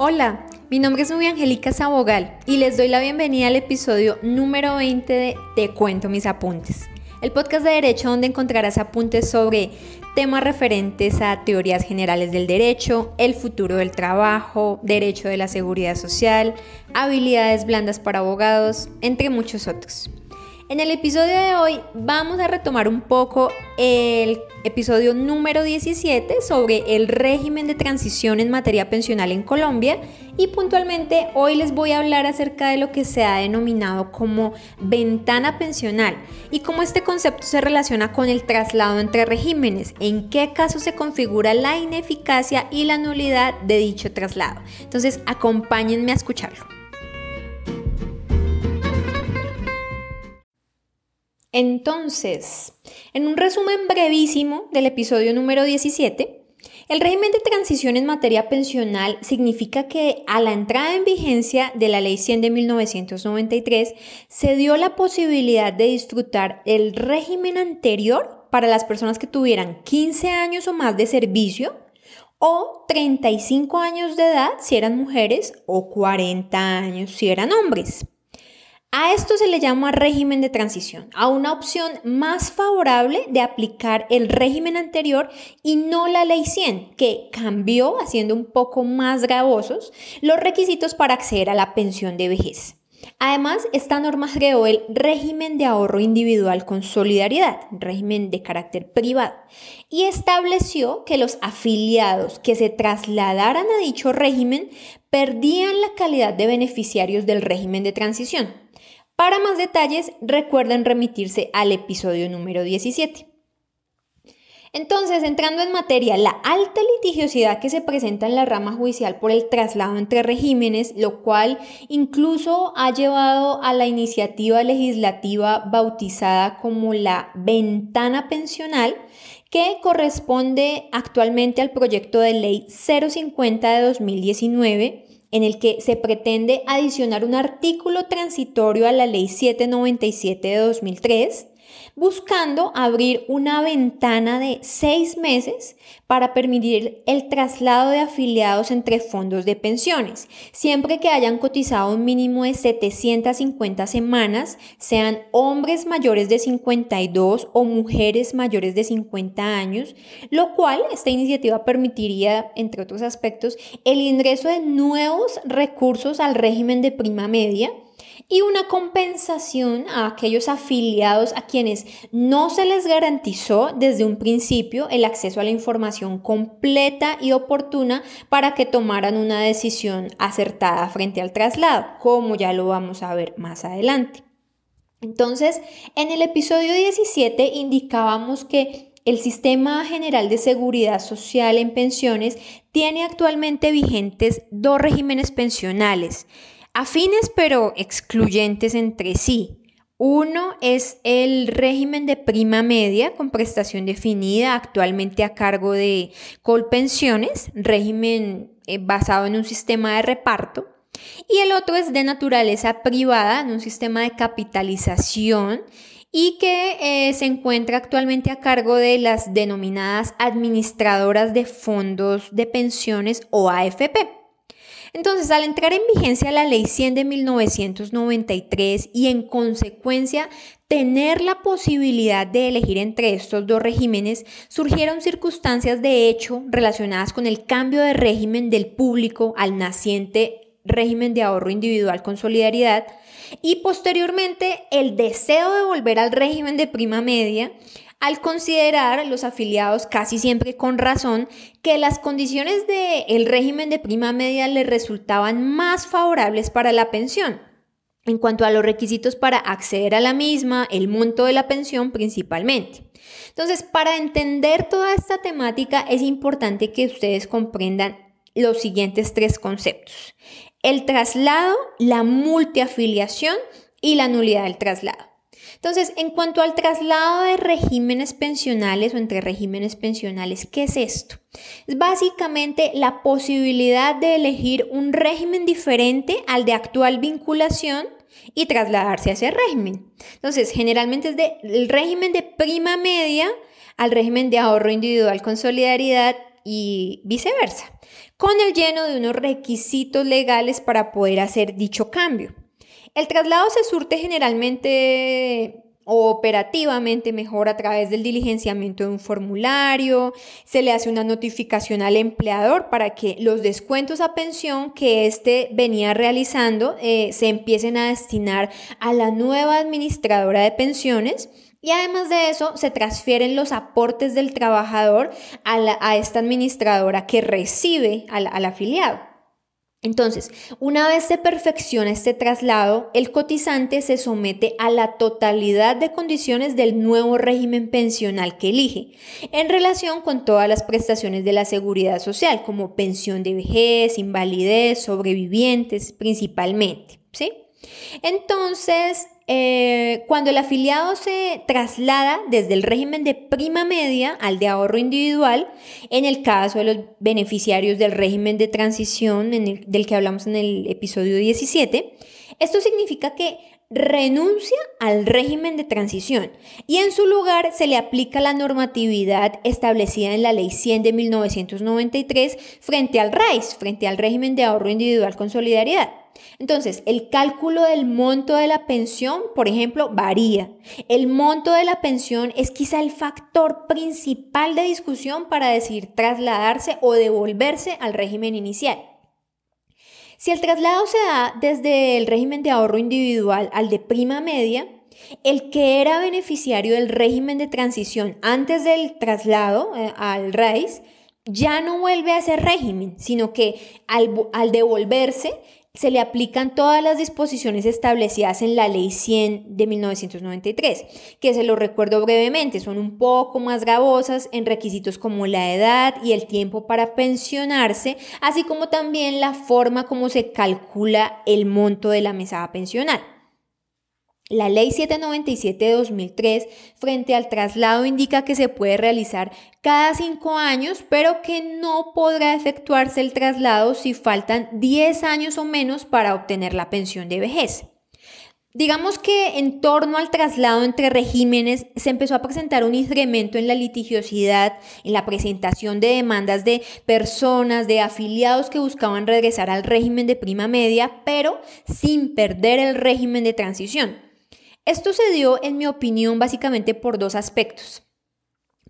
Hola, mi nombre es Nubia Angélica Sabogal y les doy la bienvenida al episodio número 20 de Te cuento mis apuntes, el podcast de derecho donde encontrarás apuntes sobre temas referentes a teorías generales del derecho, el futuro del trabajo, derecho de la seguridad social, habilidades blandas para abogados, entre muchos otros. En el episodio de hoy vamos a retomar un poco el episodio número 17 sobre el régimen de transición en materia pensional en Colombia y puntualmente hoy les voy a hablar acerca de lo que se ha denominado como ventana pensional y cómo este concepto se relaciona con el traslado entre regímenes, en qué caso se configura la ineficacia y la nulidad de dicho traslado. Entonces acompáñenme a escucharlo. Entonces, en un resumen brevísimo del episodio número 17, el régimen de transición en materia pensional significa que a la entrada en vigencia de la Ley 100 de 1993 se dio la posibilidad de disfrutar el régimen anterior para las personas que tuvieran 15 años o más de servicio o 35 años de edad si eran mujeres o 40 años si eran hombres. A esto se le llama régimen de transición, a una opción más favorable de aplicar el régimen anterior y no la ley 100, que cambió, haciendo un poco más gravosos, los requisitos para acceder a la pensión de vejez. Además, esta norma creó el régimen de ahorro individual con solidaridad, régimen de carácter privado, y estableció que los afiliados que se trasladaran a dicho régimen perdían la calidad de beneficiarios del régimen de transición para más detalles, recuerden remitirse al episodio número 17. Entonces, entrando en materia, la alta litigiosidad que se presenta en la rama judicial por el traslado entre regímenes, lo cual incluso ha llevado a la iniciativa legislativa bautizada como la ventana pensional, que corresponde actualmente al proyecto de ley 050 de 2019 en el que se pretende adicionar un artículo transitorio a la Ley 797 de 2003 buscando abrir una ventana de seis meses para permitir el traslado de afiliados entre fondos de pensiones, siempre que hayan cotizado un mínimo de 750 semanas, sean hombres mayores de 52 o mujeres mayores de 50 años, lo cual esta iniciativa permitiría, entre otros aspectos, el ingreso de nuevos recursos al régimen de prima media, y una compensación a aquellos afiliados a quienes no se les garantizó desde un principio el acceso a la información completa y oportuna para que tomaran una decisión acertada frente al traslado, como ya lo vamos a ver más adelante. Entonces, en el episodio 17 indicábamos que el Sistema General de Seguridad Social en Pensiones tiene actualmente vigentes dos regímenes pensionales afines pero excluyentes entre sí. Uno es el régimen de prima media con prestación definida actualmente a cargo de Colpensiones, régimen eh, basado en un sistema de reparto. Y el otro es de naturaleza privada, en un sistema de capitalización y que eh, se encuentra actualmente a cargo de las denominadas administradoras de fondos de pensiones o AFP. Entonces, al entrar en vigencia la Ley 100 de 1993 y en consecuencia tener la posibilidad de elegir entre estos dos regímenes, surgieron circunstancias de hecho relacionadas con el cambio de régimen del público al naciente régimen de ahorro individual con solidaridad y posteriormente el deseo de volver al régimen de prima media al considerar los afiliados casi siempre con razón que las condiciones del régimen de prima media les resultaban más favorables para la pensión. En cuanto a los requisitos para acceder a la misma, el monto de la pensión principalmente. Entonces, para entender toda esta temática es importante que ustedes comprendan los siguientes tres conceptos. El traslado, la multiafiliación y la nulidad del traslado. Entonces, en cuanto al traslado de regímenes pensionales o entre regímenes pensionales, ¿qué es esto? Es básicamente la posibilidad de elegir un régimen diferente al de actual vinculación y trasladarse a ese régimen. Entonces, generalmente es del régimen de prima media al régimen de ahorro individual con solidaridad y viceversa, con el lleno de unos requisitos legales para poder hacer dicho cambio. El traslado se surte generalmente o operativamente mejor a través del diligenciamiento de un formulario, se le hace una notificación al empleador para que los descuentos a pensión que éste venía realizando eh, se empiecen a destinar a la nueva administradora de pensiones. Y además de eso, se transfieren los aportes del trabajador a, esta administradora que recibe al afiliado. Entonces, una vez se perfecciona este traslado, el cotizante se somete a la totalidad de condiciones del nuevo régimen pensional que elige, en relación con todas las prestaciones de la seguridad social, como pensión de vejez, invalidez, sobrevivientes, principalmente. ¿sí? Entonces, eh, cuando el afiliado se traslada desde el régimen de prima media al de ahorro individual, en el caso de los beneficiarios del régimen de transición del que hablamos en el episodio 17, esto significa que renuncia al régimen de transición y en su lugar se le aplica la normatividad establecida en la Ley 100 de 1993 frente al RAIS, frente al régimen de ahorro individual con solidaridad. Entonces, el cálculo del monto de la pensión, por ejemplo, varía. El monto de la pensión es quizá el factor principal de discusión para decidir trasladarse o devolverse al régimen inicial. Si el traslado se da desde el régimen de ahorro individual al de prima media, el que era beneficiario del régimen de transición antes del traslado eh, al RAIS ya no vuelve a ese régimen, sino que al, al devolverse se le aplican todas las disposiciones establecidas en la Ley 100 de 1993, que se lo recuerdo brevemente, son un poco más gravosas en requisitos como la edad y el tiempo para pensionarse, así como también la forma como se calcula el monto de la mesada pensional. La Ley 797 de 2003 frente al traslado indica que se puede realizar cada cinco años, pero que no podrá efectuarse el traslado si faltan 10 años o menos para obtener la pensión de vejez. Digamos que en torno al traslado entre regímenes se empezó a presentar un incremento en la litigiosidad, en la presentación de demandas de personas, de afiliados que buscaban regresar al régimen de prima media, pero sin perder el régimen de transición. Esto se dio, en mi opinión, básicamente por dos aspectos.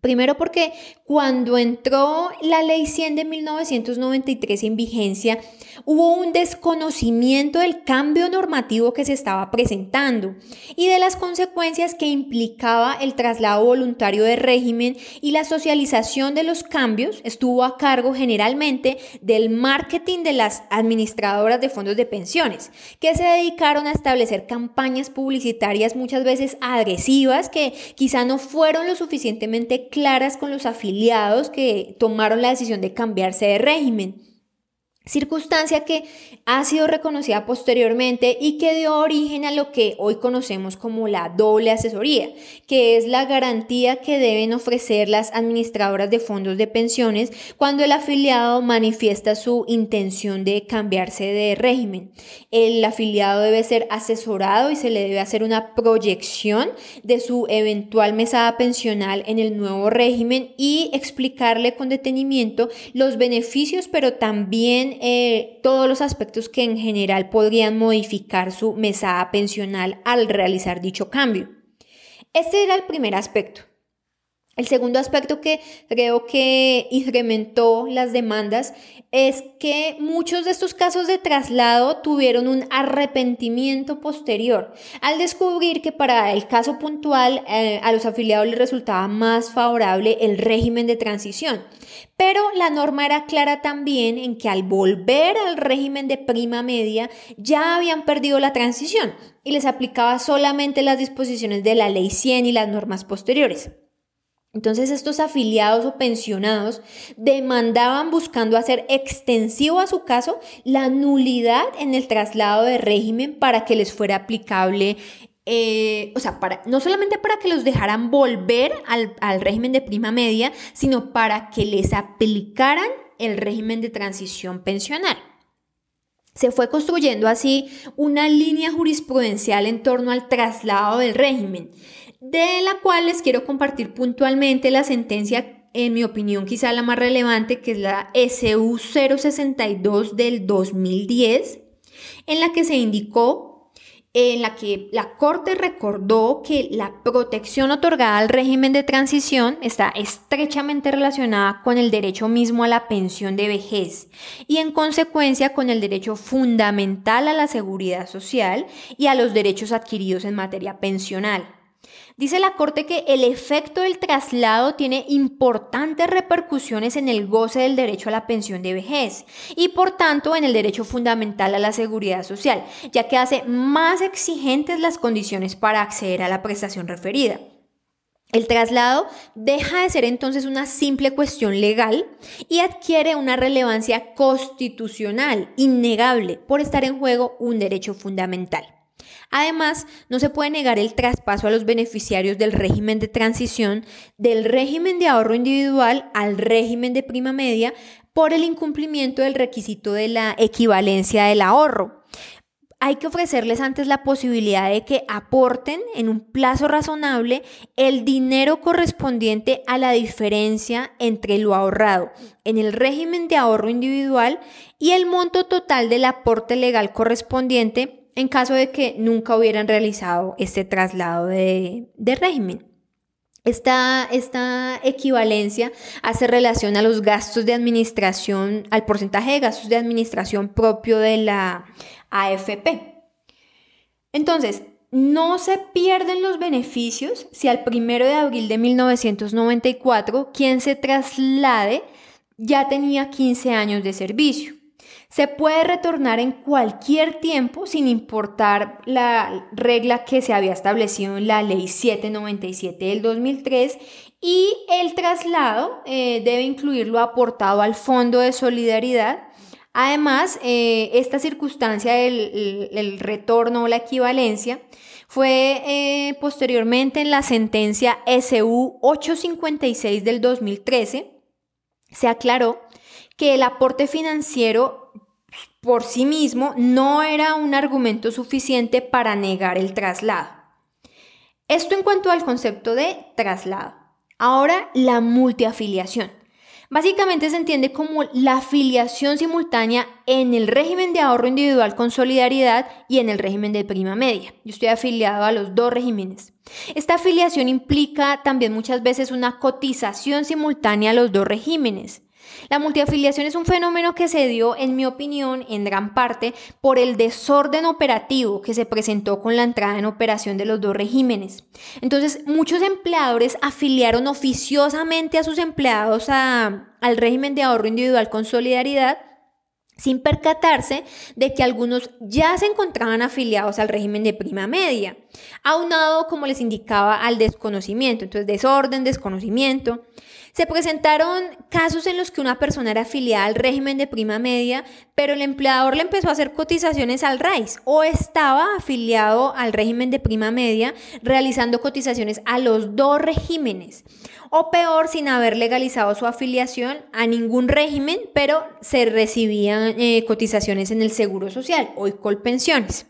Primero porque cuando entró la ley 100 de 1993 en vigencia, hubo un desconocimiento del cambio normativo que se estaba presentando y de las consecuencias que implicaba el traslado voluntario de régimen y la socialización de los cambios estuvo a cargo generalmente del marketing de las administradoras de fondos de pensiones, que se dedicaron a establecer campañas publicitarias muchas veces agresivas que quizá no fueron lo suficientemente claras con los afiliados que tomaron la decisión de cambiarse de régimen circunstancia que ha sido reconocida posteriormente y que dio origen a lo que hoy conocemos como la doble asesoría, que es la garantía que deben ofrecer las administradoras de fondos de pensiones cuando el afiliado manifiesta su intención de cambiarse de régimen. El afiliado debe ser asesorado y se le debe hacer una proyección de su eventual mesada pensional en el nuevo régimen y explicarle con detenimiento los beneficios, pero también eh, todos los aspectos que en general podrían modificar su mesada pensional al realizar dicho cambio. Este era el primer aspecto. El segundo aspecto que creo que incrementó las demandas es que muchos de estos casos de traslado tuvieron un arrepentimiento posterior al descubrir que para el caso puntual eh, a los afiliados les resultaba más favorable el régimen de transición. Pero la norma era clara también en que al volver al régimen de prima media ya habían perdido la transición y les aplicaba solamente las disposiciones de la ley 100 y las normas posteriores. Entonces estos afiliados o pensionados demandaban buscando hacer extensivo a su caso la nulidad en el traslado de régimen para que les fuera aplicable, eh, o sea, para, no solamente para que los dejaran volver al, al régimen de prima media, sino para que les aplicaran el régimen de transición pensional. Se fue construyendo así una línea jurisprudencial en torno al traslado del régimen de la cual les quiero compartir puntualmente la sentencia en mi opinión, quizá la más relevante, que es la SU 062 del 2010, en la que se indicó en la que la Corte recordó que la protección otorgada al régimen de transición está estrechamente relacionada con el derecho mismo a la pensión de vejez y en consecuencia con el derecho fundamental a la seguridad social y a los derechos adquiridos en materia pensional. Dice la Corte que el efecto del traslado tiene importantes repercusiones en el goce del derecho a la pensión de vejez y por tanto en el derecho fundamental a la seguridad social, ya que hace más exigentes las condiciones para acceder a la prestación referida. El traslado deja de ser entonces una simple cuestión legal y adquiere una relevancia constitucional innegable por estar en juego un derecho fundamental. Además, no se puede negar el traspaso a los beneficiarios del régimen de transición del régimen de ahorro individual al régimen de prima media por el incumplimiento del requisito de la equivalencia del ahorro. Hay que ofrecerles antes la posibilidad de que aporten en un plazo razonable el dinero correspondiente a la diferencia entre lo ahorrado en el régimen de ahorro individual y el monto total del aporte legal correspondiente en caso de que nunca hubieran realizado este traslado de, régimen. Esta, esta, equivalencia hace relación a los gastos de administración, al porcentaje de gastos de administración propio de la AFP. Entonces, no se pierden los beneficios si al 1 de abril de 1994 quien se traslade ya tenía 15 años de servicio. Se puede retornar en cualquier tiempo sin importar la regla que se había establecido en la ley 797 del 2003 y el traslado eh, debe incluir lo aportado al Fondo de Solidaridad. Además, eh, esta circunstancia del retorno o la equivalencia fue eh, posteriormente en la sentencia SU 856 del 2013, se aclaró que el aporte financiero por sí mismo no era un argumento suficiente para negar el traslado. Esto en cuanto al concepto de traslado. Ahora, la multiafiliación. Básicamente se entiende como la afiliación simultánea en el régimen de ahorro individual con solidaridad y en el régimen de prima media. Yo estoy afiliado a los dos regímenes. Esta afiliación implica también muchas veces una cotización simultánea a los dos regímenes. La multiafiliación es un fenómeno que se dio, en mi opinión, en gran parte por el desorden operativo que se presentó con la entrada en operación de los dos regímenes. Entonces, muchos empleadores afiliaron oficiosamente a sus empleados al régimen de ahorro individual con solidaridad sin percatarse de que algunos ya se encontraban afiliados al régimen de prima media, aunado, como les indicaba, al desconocimiento, entonces desorden, desconocimiento. Se presentaron casos en los que una persona era afiliada al régimen de prima media, pero el empleador le empezó a hacer cotizaciones al RAIS o estaba afiliado al régimen de prima media realizando cotizaciones a los dos regímenes o peor sin haber legalizado su afiliación a ningún régimen, pero se recibían eh, cotizaciones en el Seguro Social o Colpensiones.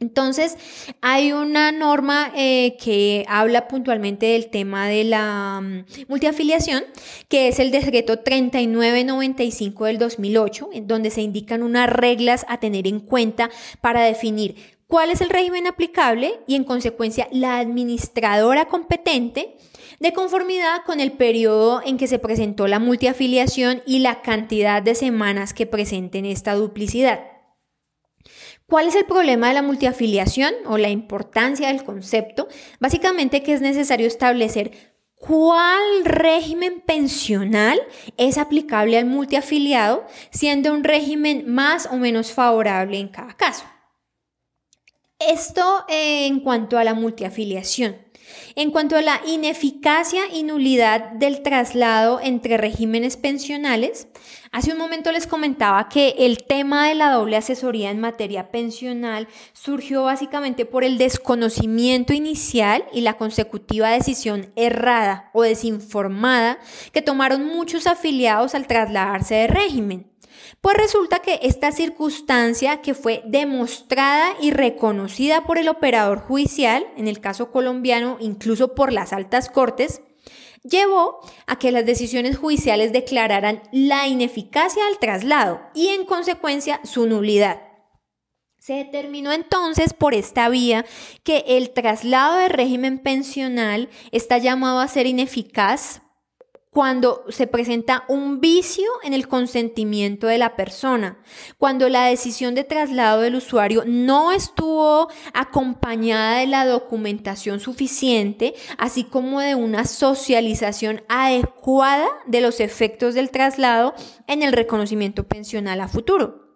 Entonces, hay una norma eh, que habla puntualmente del tema de la mm, multiafiliación, que es el decreto 3995 del 2008, en donde se indican unas reglas a tener en cuenta para definir cuál es el régimen aplicable y en consecuencia la administradora competente de conformidad con el periodo en que se presentó la multiafiliación y la cantidad de semanas que presenten esta duplicidad. ¿Cuál es el problema de la multiafiliación o la importancia del concepto? Básicamente que es necesario establecer cuál régimen pensional es aplicable al multiafiliado, siendo un régimen más o menos favorable en cada caso. Esto en cuanto a la multiafiliación. En cuanto a la ineficacia y nulidad del traslado entre regímenes pensionales, hace un momento les comentaba que el tema de la doble asesoría en materia pensional surgió básicamente por el desconocimiento inicial y la consecutiva decisión errada o desinformada que tomaron muchos afiliados al trasladarse de régimen. Pues resulta que esta circunstancia que fue demostrada y reconocida por el operador judicial, en el caso colombiano incluso por las altas cortes, llevó a que las decisiones judiciales declararan la ineficacia del traslado y en consecuencia su nulidad. Se determinó entonces por esta vía que el traslado de régimen pensional está llamado a ser ineficaz cuando se presenta un vicio en el consentimiento de la persona, cuando la decisión de traslado del usuario no estuvo acompañada de la documentación suficiente, así como de una socialización adecuada de los efectos del traslado en el reconocimiento pensional a futuro.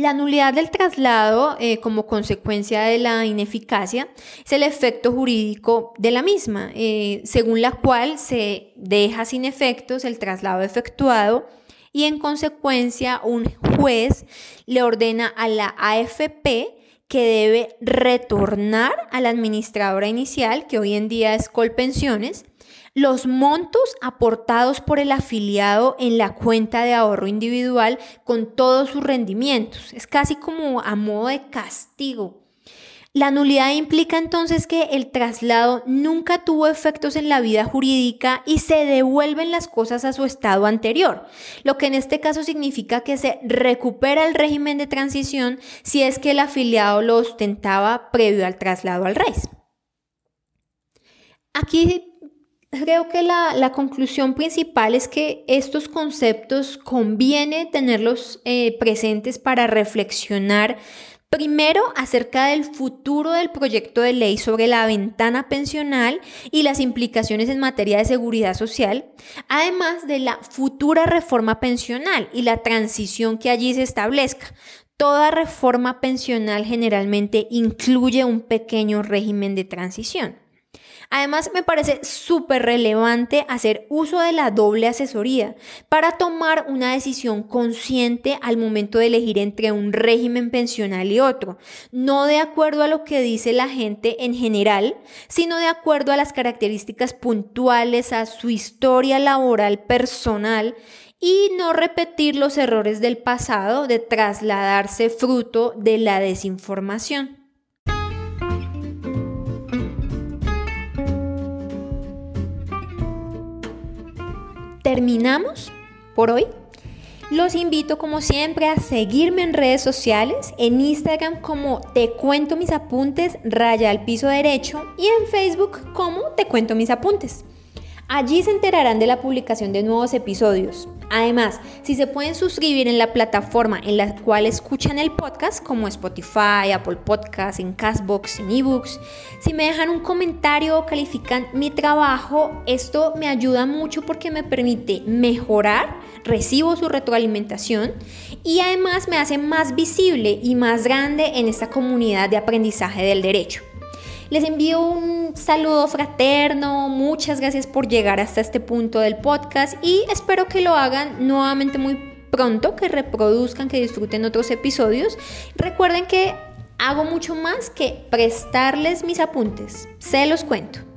La nulidad del traslado eh, como consecuencia de la ineficacia es el efecto jurídico de la misma, eh, según la cual se deja sin efectos el traslado efectuado y en consecuencia un juez le ordena a la AFP que debe retornar a la administradora inicial, que hoy en día es Colpensiones, los montos aportados por el afiliado en la cuenta de ahorro individual con todos sus rendimientos. Es casi como a modo de castigo. La nulidad implica entonces que el traslado nunca tuvo efectos en la vida jurídica y se devuelven las cosas a su estado anterior, lo que en este caso significa que se recupera el régimen de transición si es que el afiliado lo ostentaba previo al traslado al REIS. Aquí creo que la, conclusión principal es que estos conceptos conviene tenerlos eh, presentes para reflexionar Primero, acerca del futuro del proyecto de ley sobre la ventana pensional y las implicaciones en materia de seguridad social, además de la futura reforma pensional y la transición que allí se establezca. Toda reforma pensional generalmente incluye un pequeño régimen de transición. Además, me parece súper relevante hacer uso de la doble asesoría para tomar una decisión consciente al momento de elegir entre un régimen pensional y otro, no de acuerdo a lo que dice la gente en general, sino de acuerdo a las características puntuales, a su historia laboral personal y no repetir los errores del pasado de trasladarse fruto de la desinformación. Terminamos por hoy. Los invito como siempre a seguirme en redes sociales, en Instagram como Te Cuento Mis Apuntes, raya al piso derecho y en Facebook como Te Cuento Mis Apuntes. Allí se enterarán de la publicación de nuevos episodios. Además, si se pueden suscribir en la plataforma en la cual escuchan el podcast, como Spotify, Apple Podcasts, en Castbox, en eBooks, si me dejan un comentario o califican mi trabajo, esto me ayuda mucho porque me permite mejorar, recibo su retroalimentación y además me hace más visible y más grande en esta comunidad de aprendizaje del derecho. Les envío un saludo fraterno, muchas gracias por llegar hasta este punto del podcast y espero que lo hagan nuevamente muy pronto, que reproduzcan, que disfruten otros episodios. Recuerden que hago mucho más que prestarles mis apuntes, se los cuento.